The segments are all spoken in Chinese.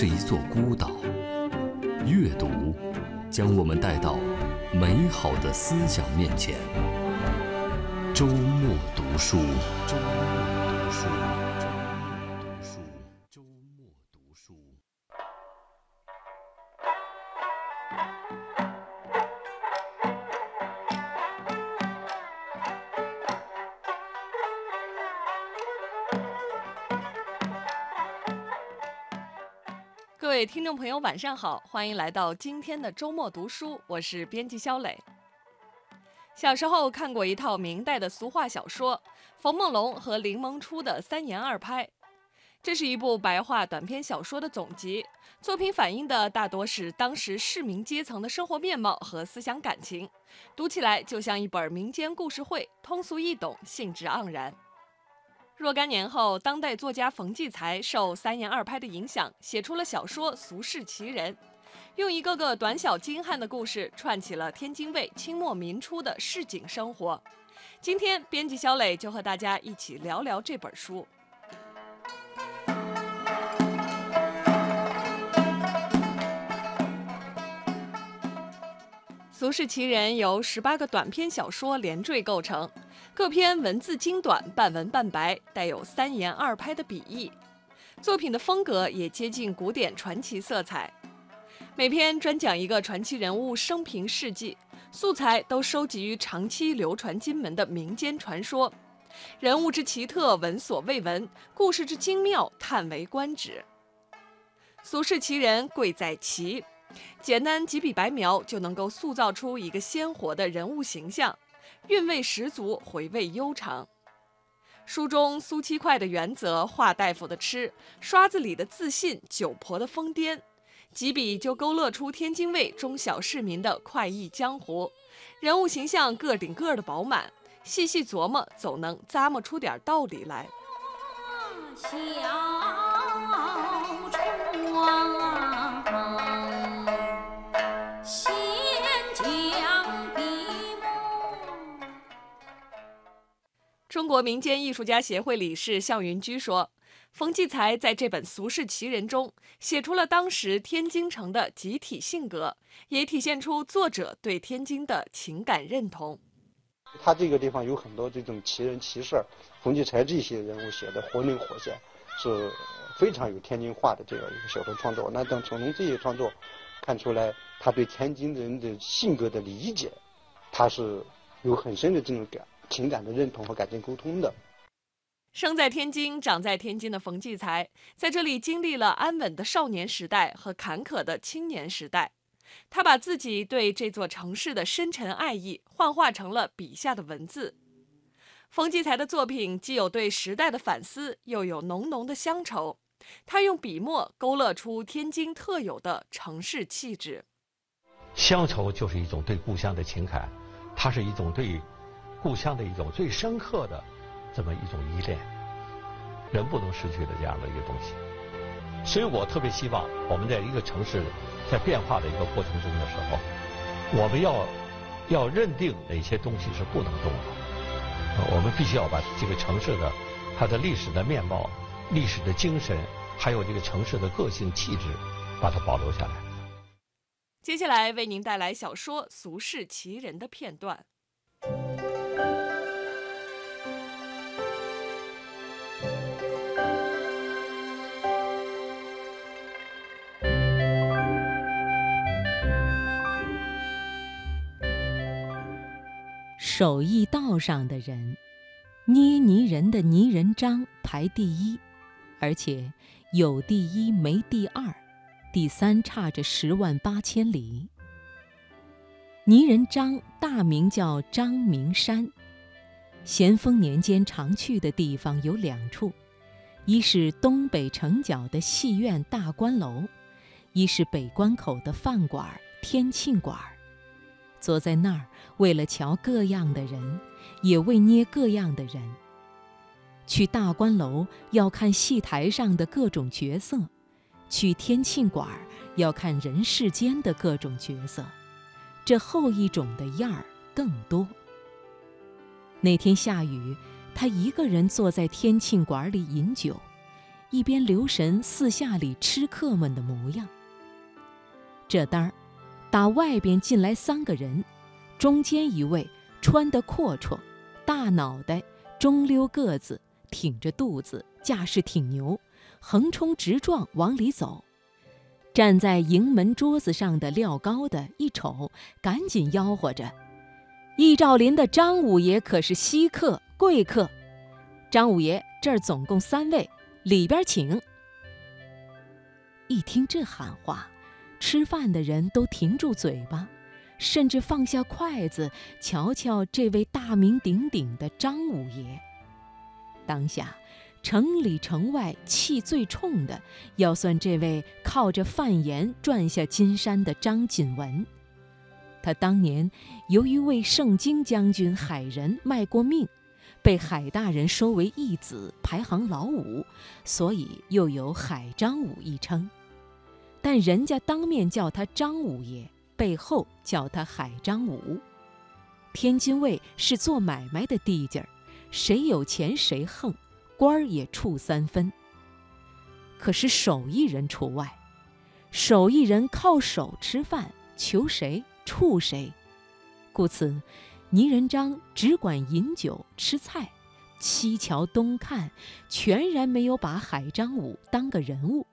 是一座孤岛。阅读将我们带到美好的思想面前。周末读书。周末读书。周末读书。各各位听众朋友，晚上好，欢迎来到今天的周末读书，我是编辑肖磊。小时候看过一套明代的俗话小说，冯梦龙和林萌初的《三言二拍》，这是一部白话短篇小说的总集，作品反映的大多是当时市民阶层的生活面貌和思想感情，读起来就像一本民间故事会，通俗易懂，兴致盎然。若干年后，当代作家冯骥才受“三言二拍”的影响，写出了小说《俗世奇人》，用一个个短小精悍的故事串起了天津卫清末民初的市井生活。今天，编辑小磊就和大家一起聊聊这本书。《俗世奇人》由十八个短篇小说连缀构成，各篇文字精短，半文半白，带有三言二拍的笔意。作品的风格也接近古典传奇色彩。每篇专讲一个传奇人物生平事迹，素材都收集于长期流传金门的民间传说，人物之奇特闻所未闻，故事之精妙叹为观止。《俗世奇人》贵在奇。简单几笔白描就能够塑造出一个鲜活的人物形象，韵味十足，回味悠长。书中苏七块的原则，华大夫的痴，刷子里的自信，酒婆的疯癫，几笔就勾勒出天津卫中小市民的快意江湖，人物形象个顶个的饱满，细细琢磨，总能咂摸出点道理来。小中国民间艺术家协会理事向云居说：“冯骥才在这本《俗世奇人》中写出了当时天津城的集体性格，也体现出作者对天津的情感认同。他这个地方有很多这种奇人奇事儿，冯骥才这些人物写的活灵活现，是非常有天津话的这样一个小说创作。那等从这些创作看出来。”他对天津人的性格的理解，他是有很深的这种感情感的认同和感情沟通的。生在天津、长在天津的冯骥才，在这里经历了安稳的少年时代和坎坷的青年时代。他把自己对这座城市的深沉爱意幻化成了笔下的文字。冯骥才的作品既有对时代的反思，又有浓浓的乡愁。他用笔墨勾勒出天津特有的城市气质。乡愁就是一种对故乡的情感，它是一种对故乡的一种最深刻的这么一种依恋，人不能失去的这样的一个东西。所以我特别希望我们在一个城市在变化的一个过程中的时候，我们要要认定哪些东西是不能动的，我们必须要把这个城市的它的历史的面貌、历史的精神，还有这个城市的个性气质，把它保留下来。接下来为您带来小说《俗世奇人》的片段。手艺道上的人，捏泥人的泥人张排第一，而且有第一没第二。第三差着十万八千里。泥人张大名叫张明山，咸丰年间常去的地方有两处，一是东北城角的戏院大观楼，一是北关口的饭馆天庆馆。坐在那儿，为了瞧各样的人，也为捏各样的人。去大观楼要看戏台上的各种角色。去天庆馆要看人世间的各种角色，这后一种的样儿更多。那天下雨，他一个人坐在天庆馆里饮酒，一边留神四下里吃客们的模样。这单儿，打外边进来三个人，中间一位穿得阔绰，大脑袋，中溜个子，挺着肚子，架势挺牛，横冲直撞往里走。站在营门桌子上的廖高的一瞅，赶紧吆喝着：“易兆林的张五爷可是稀客贵客，张五爷这儿总共三位，里边请。”一听这喊话，吃饭的人都停住嘴巴，甚至放下筷子，瞧瞧这位大名鼎鼎的张五爷。当下。城里城外气最冲的，要算这位靠着贩盐赚下金山的张锦文。他当年由于为盛京将军海人卖过命，被海大人收为义子，排行老五，所以又有海张五一称。但人家当面叫他张五爷，背后叫他海张五。天津卫是做买卖的地界儿，谁有钱谁横。官儿也处三分。可是手艺人除外，手艺人靠手吃饭，求谁处谁。故此，倪仁章只管饮酒吃菜，西瞧东看，全然没有把海张武当个人物。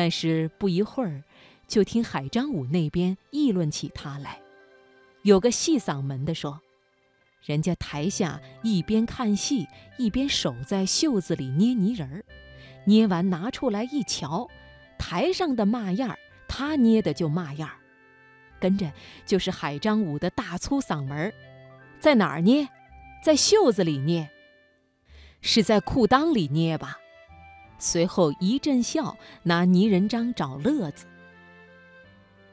但是不一会儿，就听海张武那边议论起他来，有个细嗓门的说。人家台下一边看戏，一边手在袖子里捏泥人儿，捏完拿出来一瞧，台上的嘛样儿，他捏的就嘛样儿。跟着就是海张武的大粗嗓门儿，在哪儿捏？在袖子里捏，是在裤裆里捏吧？随后一阵笑，拿泥人张找乐子。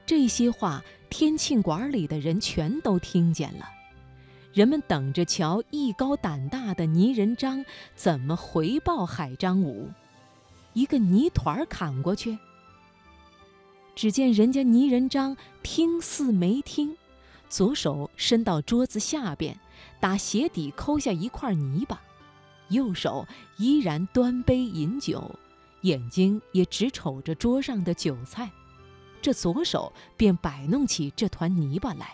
这些话，天庆馆里的人全都听见了。人们等着瞧艺高胆大的泥人张怎么回报海张武，一个泥团儿砍过去。只见人家泥人张听似没听，左手伸到桌子下边，打鞋底抠下一块泥巴，右手依然端杯饮酒，眼睛也只瞅着桌上的酒菜，这左手便摆弄起这团泥巴来。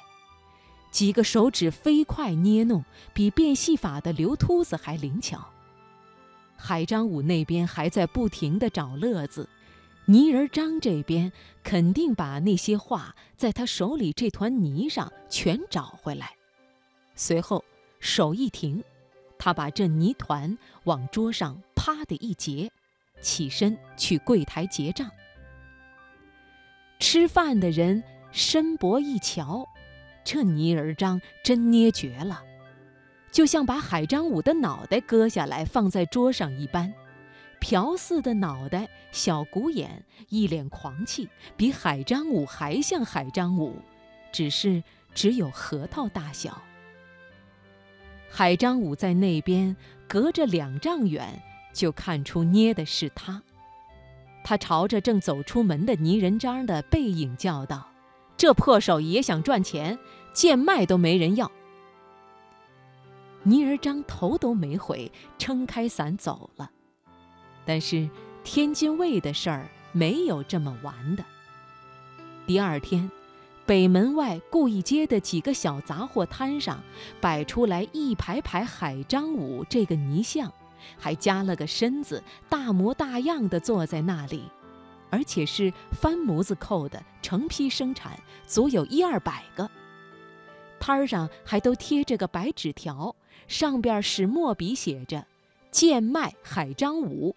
几个手指飞快捏弄，比变戏法的刘秃子还灵巧。海张武那边还在不停地找乐子，泥人张这边肯定把那些画在他手里这团泥上全找回来。随后手一停，他把这泥团往桌上啪的一结，起身去柜台结账。吃饭的人伸脖一瞧。这泥人张真捏绝了，就像把海张武的脑袋割下来放在桌上一般，朴似的脑袋，小鼓眼，一脸狂气，比海张武还像海张武，只是只有核桃大小。海张武在那边隔着两丈远就看出捏的是他，他朝着正走出门的泥人张的背影叫道。这破手艺也想赚钱，贱卖都没人要。倪儿章头都没回，撑开伞走了。但是天津卫的事儿没有这么完的。第二天，北门外顾义街的几个小杂货摊上摆出来一排排海张武这个泥像，还加了个身子，大模大样的坐在那里。而且是翻模子扣的，成批生产，足有一二百个。摊儿上还都贴着个白纸条，上边使墨笔写着“贱卖海张武”。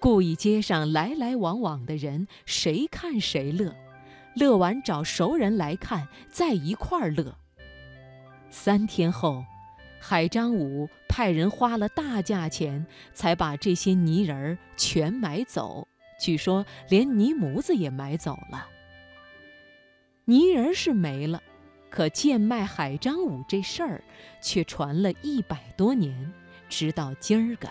故意街上来来往往的人，谁看谁乐，乐完找熟人来看，在一块儿乐。三天后，海张武派人花了大价钱，才把这些泥人儿全买走。据说连泥模子也买走了，泥人是没了，可贱卖海张武这事儿却传了一百多年，直到今儿个。